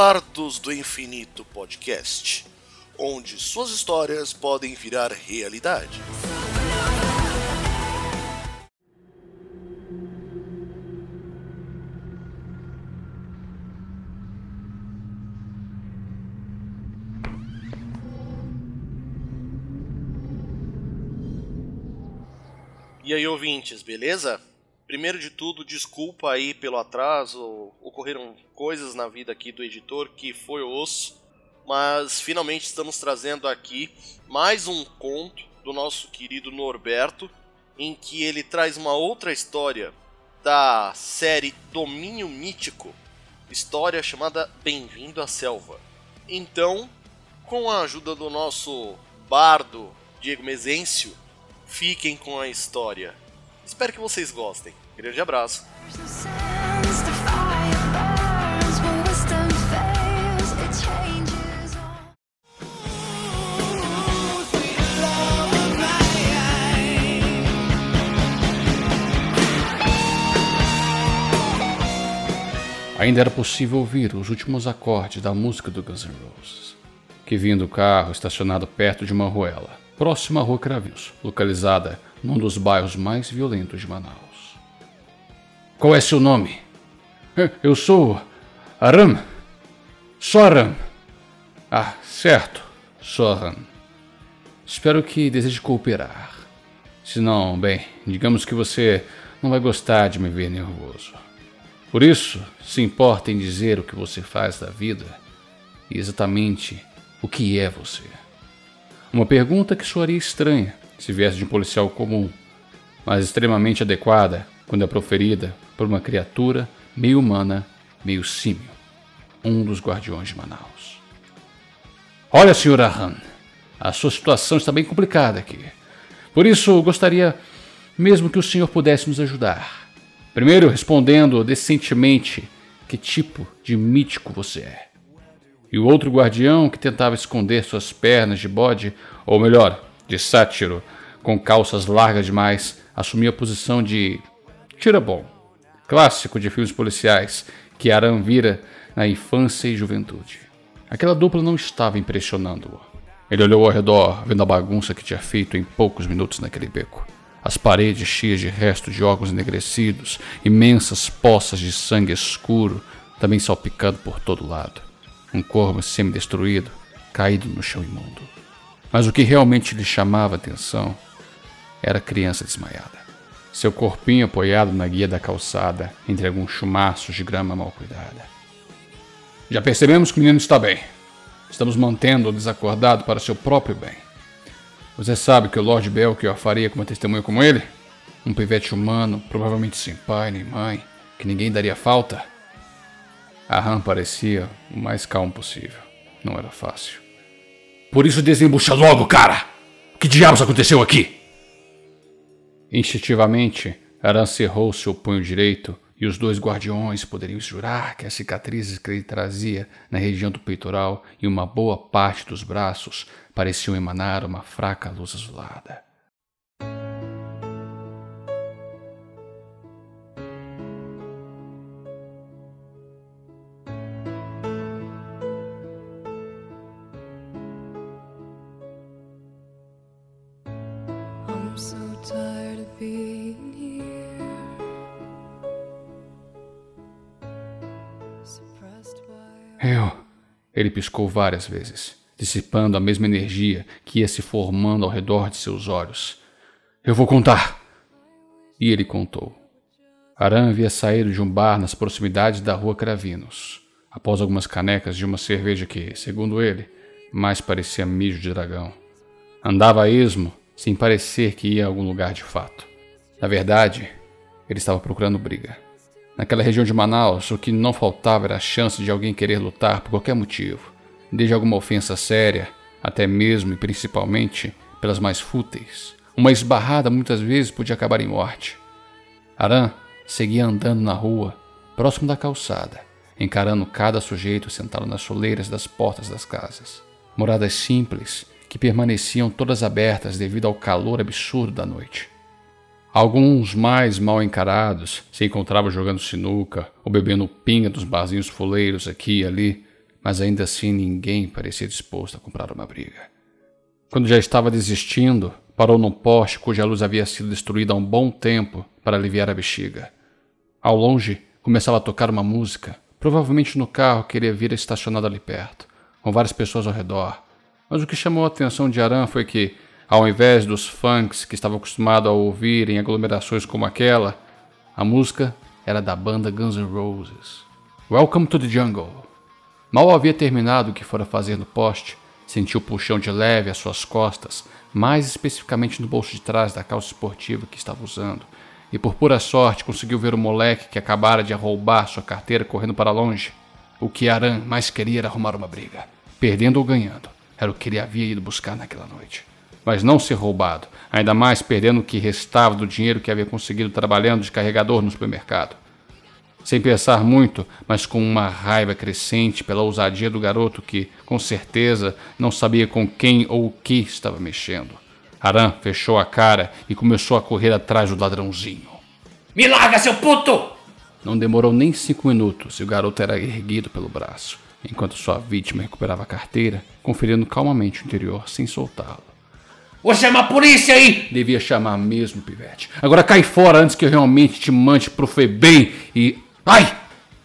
Bardos do Infinito Podcast, onde suas histórias podem virar realidade. E aí, ouvintes, beleza? Primeiro de tudo, desculpa aí pelo atraso, ocorreram coisas na vida aqui do editor que foi osso, mas finalmente estamos trazendo aqui mais um conto do nosso querido Norberto, em que ele traz uma outra história da série Domínio Mítico, história chamada Bem-vindo à Selva. Então, com a ajuda do nosso bardo Diego Mezencio, Fiquem com a história. Espero que vocês gostem. Grande abraço. Ainda era possível ouvir os últimos acordes da música do Guns N' Roses, que vinha do carro estacionado perto de uma ruela próxima à Rua Cravinhos, localizada num dos bairros mais violentos de Manaus. Qual é seu nome? Eu sou Aram. Soram. Ah, certo, Soram. Espero que deseje cooperar. Se não, bem, digamos que você não vai gostar de me ver nervoso. Por isso, se importa em dizer o que você faz da vida e exatamente o que é você. Uma pergunta que soaria estranha se viesse de um policial comum, mas extremamente adequada quando é proferida por uma criatura meio humana, meio símio, um dos guardiões de Manaus. Olha, Sr. Arran, a sua situação está bem complicada aqui. Por isso, gostaria mesmo que o senhor pudesse nos ajudar. Primeiro, respondendo decentemente que tipo de mítico você é. E o outro guardião, que tentava esconder suas pernas de bode, ou melhor, de sátiro, com calças largas demais, assumia a posição de tira-bom, clássico de filmes policiais que Aran vira na infância e juventude. Aquela dupla não estava impressionando-o. Ele olhou ao redor, vendo a bagunça que tinha feito em poucos minutos naquele beco. As paredes cheias de restos de órgãos enegrecidos, imensas poças de sangue escuro, também salpicando por todo lado um corpo semi-destruído, caído no chão imundo. Mas o que realmente lhe chamava a atenção era a criança desmaiada. Seu corpinho apoiado na guia da calçada, entre alguns chumaços de grama mal cuidada. Já percebemos que o menino está bem. Estamos mantendo-o desacordado para seu próprio bem. Você sabe que o Lord Belchior faria com uma testemunha como ele? Um pivete humano, provavelmente sem pai nem mãe, que ninguém daria falta? A Han parecia o mais calmo possível. Não era fácil. Por isso desembucha logo, cara! Que diabos aconteceu aqui? Instintivamente, Aran cerrou seu punho direito e os dois guardiões poderiam jurar que as cicatrizes que ele trazia na região do peitoral e uma boa parte dos braços pareciam emanar uma fraca luz azulada. Eu. Ele piscou várias vezes, dissipando a mesma energia que ia se formando ao redor de seus olhos. Eu vou contar! E ele contou. Aran havia saído de um bar nas proximidades da rua Cravinos, após algumas canecas de uma cerveja que, segundo ele, mais parecia mijo de dragão. Andava a esmo, sem parecer que ia a algum lugar de fato. Na verdade, ele estava procurando briga. Naquela região de Manaus, o que não faltava era a chance de alguém querer lutar por qualquer motivo, desde alguma ofensa séria, até mesmo e principalmente pelas mais fúteis. Uma esbarrada muitas vezes podia acabar em morte. Aran seguia andando na rua, próximo da calçada, encarando cada sujeito sentado nas soleiras das portas das casas. Moradas simples que permaneciam todas abertas devido ao calor absurdo da noite. Alguns mais mal encarados se encontravam jogando sinuca ou bebendo pinga dos barzinhos fuleiros aqui e ali, mas ainda assim ninguém parecia disposto a comprar uma briga. Quando já estava desistindo, parou num poste cuja luz havia sido destruída há um bom tempo para aliviar a bexiga. Ao longe, começava a tocar uma música, provavelmente no carro que ele havia estacionado ali perto, com várias pessoas ao redor. Mas o que chamou a atenção de Aran foi que, ao invés dos funks que estava acostumado a ouvir em aglomerações como aquela, a música era da banda Guns N' Roses. Welcome to the Jungle. Mal havia terminado o que fora fazer no poste, sentiu o puxão de leve às suas costas, mais especificamente no bolso de trás da calça esportiva que estava usando, e por pura sorte conseguiu ver o moleque que acabara de roubar sua carteira correndo para longe. O que Aran mais queria era arrumar uma briga, perdendo ou ganhando, era o que ele havia ido buscar naquela noite. Mas não ser roubado, ainda mais perdendo o que restava do dinheiro que havia conseguido trabalhando de carregador no supermercado. Sem pensar muito, mas com uma raiva crescente pela ousadia do garoto que, com certeza, não sabia com quem ou o que estava mexendo. Aran fechou a cara e começou a correr atrás do ladrãozinho. Me larga, seu puto! Não demorou nem cinco minutos e o garoto era erguido pelo braço, enquanto sua vítima recuperava a carteira, conferindo calmamente o interior sem soltá-lo. Vou chamar a polícia aí! Devia chamar mesmo, pivete. Agora cai fora antes que eu realmente te mande pro Febem e. Ai!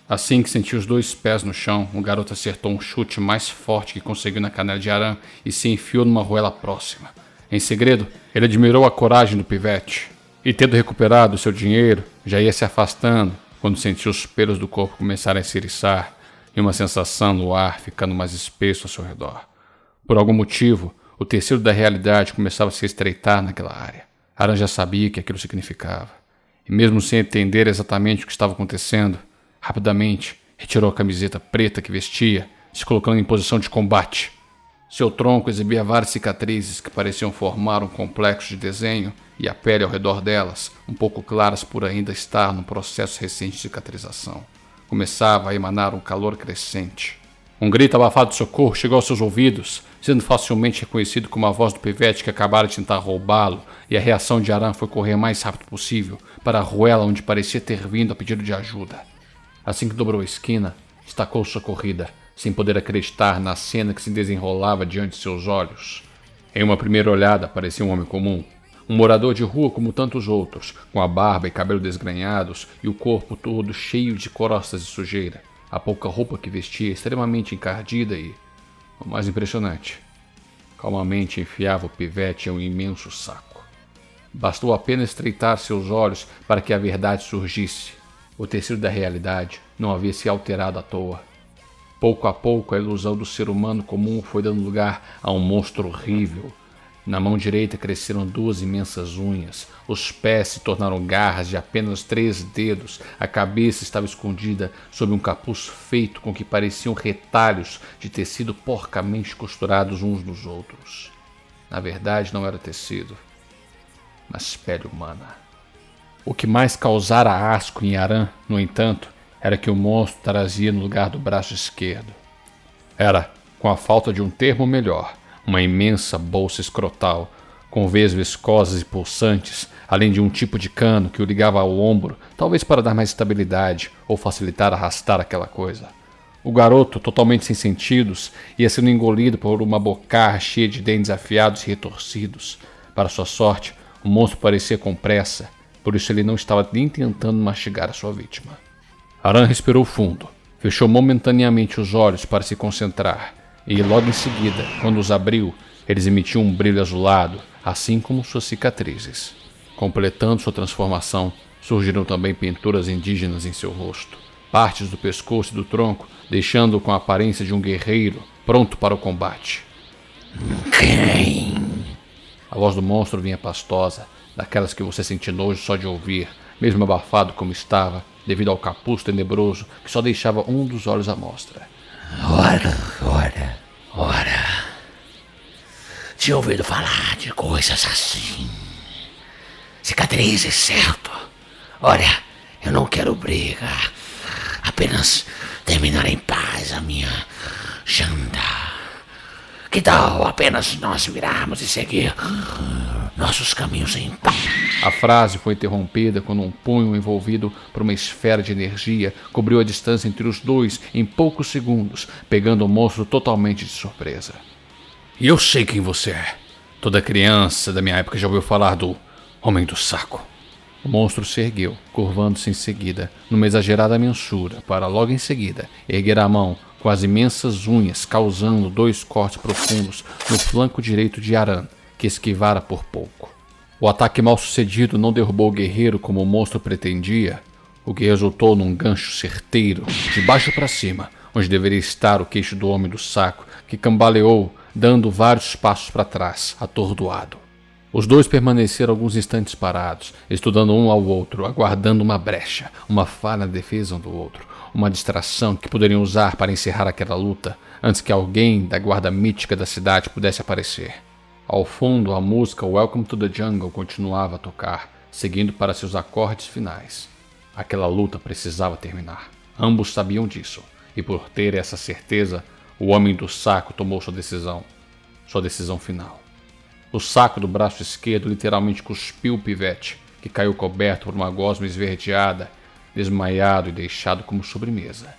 Assim que sentiu os dois pés no chão, o garoto acertou um chute mais forte que conseguiu na canela de Aran e se enfiou numa ruela próxima. Em segredo, ele admirou a coragem do pivete. E tendo recuperado seu dinheiro, já ia se afastando quando sentiu os pelos do corpo começarem a se eriçar e uma sensação no ar ficando mais espesso ao seu redor. Por algum motivo, o tecido da realidade começava a se estreitar naquela área. Aran já sabia o que aquilo significava. E mesmo sem entender exatamente o que estava acontecendo, rapidamente retirou a camiseta preta que vestia, se colocando em posição de combate. Seu tronco exibia várias cicatrizes que pareciam formar um complexo de desenho e a pele ao redor delas, um pouco claras por ainda estar no processo recente de cicatrização. Começava a emanar um calor crescente. Um grito abafado de socorro chegou aos seus ouvidos, sendo facilmente reconhecido como a voz do pivete que acabara de tentar roubá-lo, e a reação de Aran foi correr o mais rápido possível para a ruela onde parecia ter vindo a pedido de ajuda. Assim que dobrou a esquina, estacou sua corrida sem poder acreditar na cena que se desenrolava diante de seus olhos. Em uma primeira olhada, parecia um homem comum. Um morador de rua como tantos outros, com a barba e cabelo desgrenhados e o corpo todo cheio de crostas de sujeira. A pouca roupa que vestia extremamente encardida e, o mais impressionante, calmamente enfiava o pivete em um imenso saco. Bastou apenas estreitar seus olhos para que a verdade surgisse. O tecido da realidade não havia se alterado à toa. Pouco a pouco, a ilusão do ser humano comum foi dando lugar a um monstro horrível. Na mão direita cresceram duas imensas unhas, os pés se tornaram garras de apenas três dedos, a cabeça estava escondida sob um capuz feito com que pareciam retalhos de tecido porcamente costurados uns nos outros. Na verdade, não era tecido, mas pele humana. O que mais causara asco em Aran, no entanto, era que o monstro trazia no lugar do braço esquerdo. Era, com a falta de um termo melhor, uma imensa bolsa escrotal, com veias viscosas e pulsantes, além de um tipo de cano que o ligava ao ombro, talvez para dar mais estabilidade ou facilitar arrastar aquela coisa. O garoto, totalmente sem sentidos, ia sendo engolido por uma bocarra cheia de dentes afiados e retorcidos. Para sua sorte, o monstro parecia com pressa, por isso ele não estava nem tentando mastigar a sua vítima. Aran respirou fundo, fechou momentaneamente os olhos para se concentrar, e logo em seguida, quando os abriu, eles emitiam um brilho azulado, assim como suas cicatrizes. Completando sua transformação, surgiram também pinturas indígenas em seu rosto, partes do pescoço e do tronco, deixando-o com a aparência de um guerreiro pronto para o combate. Quem? A voz do monstro vinha pastosa, daquelas que você sente nojo só de ouvir, mesmo abafado como estava, devido ao capuz tenebroso que só deixava um dos olhos à mostra. Ora, ora, ora. Tinha ouvido falar de coisas assim. Cicatrizes, certo? Olha, eu não quero briga. Apenas terminar em paz a minha janta. Que tal apenas nós virarmos e seguir nossos caminhos em paz? A frase foi interrompida quando um punho envolvido por uma esfera de energia cobriu a distância entre os dois em poucos segundos, pegando o monstro totalmente de surpresa. E eu sei quem você é. Toda criança da minha época já ouviu falar do Homem do Saco. O monstro se ergueu, curvando-se em seguida, numa exagerada mensura, para logo em seguida erguer a mão com as imensas unhas, causando dois cortes profundos no flanco direito de Aran, que esquivara por pouco. O ataque mal sucedido não derrubou o guerreiro como o monstro pretendia, o que resultou num gancho certeiro, de baixo para cima, onde deveria estar o queixo do homem do saco, que cambaleou, dando vários passos para trás, atordoado. Os dois permaneceram alguns instantes parados, estudando um ao outro, aguardando uma brecha, uma falha na defesa um do outro, uma distração que poderiam usar para encerrar aquela luta antes que alguém da guarda mítica da cidade pudesse aparecer. Ao fundo, a música Welcome to the Jungle continuava a tocar, seguindo para seus acordes finais. Aquela luta precisava terminar. Ambos sabiam disso, e por ter essa certeza, o homem do saco tomou sua decisão, sua decisão final. O saco do braço esquerdo literalmente cuspiu o pivete, que caiu coberto por uma gosma esverdeada, desmaiado e deixado como sobremesa.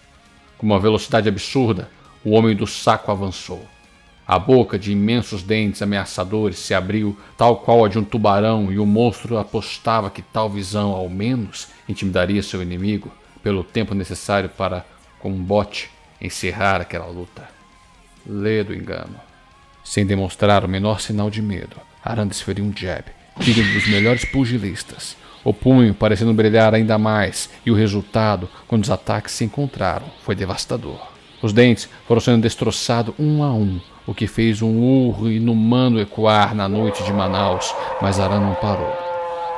Com uma velocidade absurda, o homem do saco avançou. A boca de imensos dentes ameaçadores se abriu, tal qual a de um tubarão, e o monstro apostava que tal visão, ao menos, intimidaria seu inimigo pelo tempo necessário para, com um bote, encerrar aquela luta. Lê do engano. Sem demonstrar o menor sinal de medo, Arandes feriu um jab, digno dos melhores pugilistas. O punho parecendo brilhar ainda mais, e o resultado, quando os ataques se encontraram, foi devastador. Os dentes foram sendo destroçados um a um, o que fez um urro inumano ecoar na noite de Manaus, mas Aran não parou.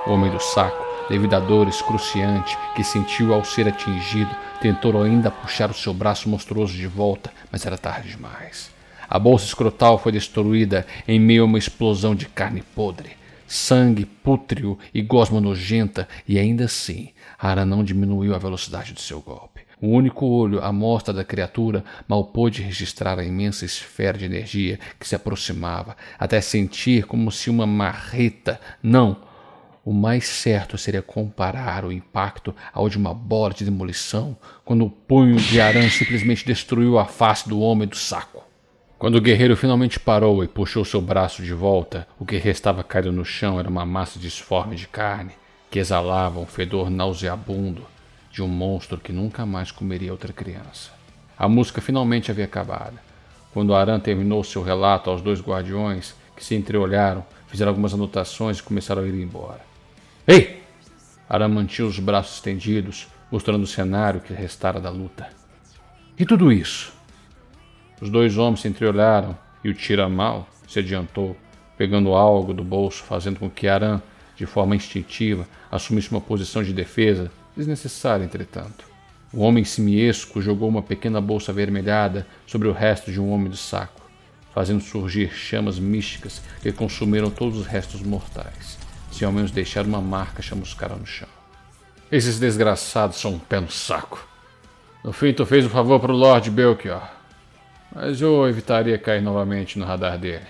O homem do saco, devido à dor excruciante que sentiu ao ser atingido, tentou ainda puxar o seu braço monstruoso de volta, mas era tarde demais. A bolsa escrotal foi destruída em meio a uma explosão de carne podre, sangue pútreo e gosma nojenta, e ainda assim, Aran não diminuiu a velocidade do seu golpe. O único olho à mostra da criatura mal pôde registrar a imensa esfera de energia que se aproximava, até sentir como se uma marreta, não, o mais certo seria comparar o impacto ao de uma bola de demolição, quando o punho de Aran simplesmente destruiu a face do homem do saco. Quando o guerreiro finalmente parou e puxou seu braço de volta, o que restava caído no chão era uma massa disforme de carne que exalava um fedor nauseabundo de um monstro que nunca mais comeria outra criança. A música finalmente havia acabado. Quando Aran terminou seu relato aos dois guardiões, que se entreolharam, fizeram algumas anotações e começaram a ir embora. Ei! Aran mantinha os braços estendidos, mostrando o cenário que restara da luta. E tudo isso? Os dois homens se entreolharam e o tira-mal se adiantou, pegando algo do bolso, fazendo com que Aran, de forma instintiva, assumisse uma posição de defesa desnecessária, entretanto. O homem simiesco jogou uma pequena bolsa avermelhada sobre o resto de um homem do saco, fazendo surgir chamas místicas que consumiram todos os restos mortais, sem ao menos deixar uma marca chamuscada no chão. Esses desgraçados são um pé no saco. No fim, tu fez um favor para o Lord Belchior, mas eu evitaria cair novamente no radar dele.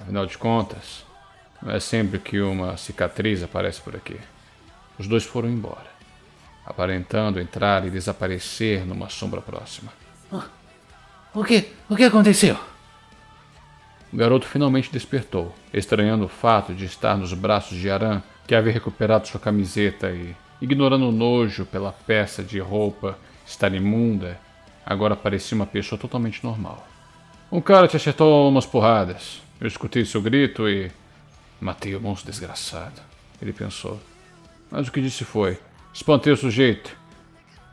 Afinal de contas, não é sempre que uma cicatriz aparece por aqui. Os dois foram embora aparentando entrar e desaparecer numa sombra próxima. O que? O que aconteceu? O garoto finalmente despertou, estranhando o fato de estar nos braços de Aran, que havia recuperado sua camiseta e, ignorando o nojo pela peça de roupa estar imunda, agora parecia uma pessoa totalmente normal. Um cara te acertou umas porradas. Eu escutei seu grito e. Matei o monstro desgraçado. Ele pensou. Mas o que disse foi: Espantei o sujeito.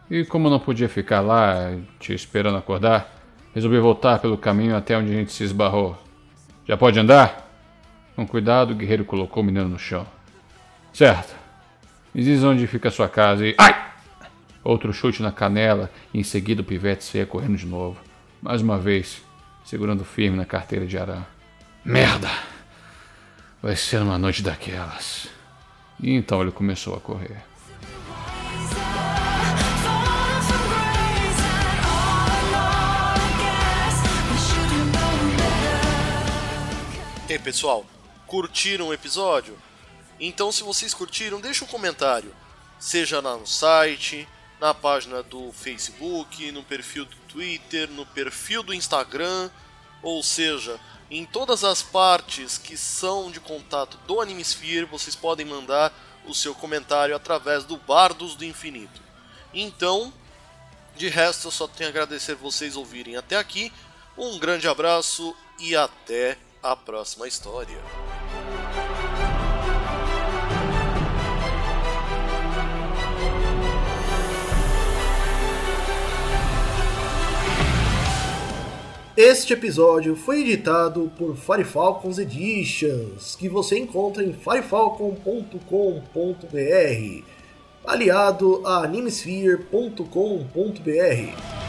E como não podia ficar lá te esperando acordar, resolvi voltar pelo caminho até onde a gente se esbarrou. Já pode andar? Com cuidado, o guerreiro colocou o menino no chão. Certo. Me diz onde fica a sua casa e. Ai! Outro chute na canela e em seguida o pivete saía correndo de novo. Mais uma vez, segurando firme na carteira de Arã. Merda! Vai ser uma noite daquelas. E então ele começou a correr. Aí, pessoal? Curtiram o episódio? Então, se vocês curtiram, deixa um comentário. Seja lá no site, na página do Facebook, no perfil do Twitter, no perfil do Instagram, ou seja, em todas as partes que são de contato do Animesphere, vocês podem mandar o seu comentário através do Bardos do Infinito. Então, de resto, eu só tenho a agradecer vocês ouvirem até aqui. Um grande abraço e até a próxima história. Este episódio foi editado por Firefalcons Editions, que você encontra em firefalcon.com.br, aliado a animesphere.com.br.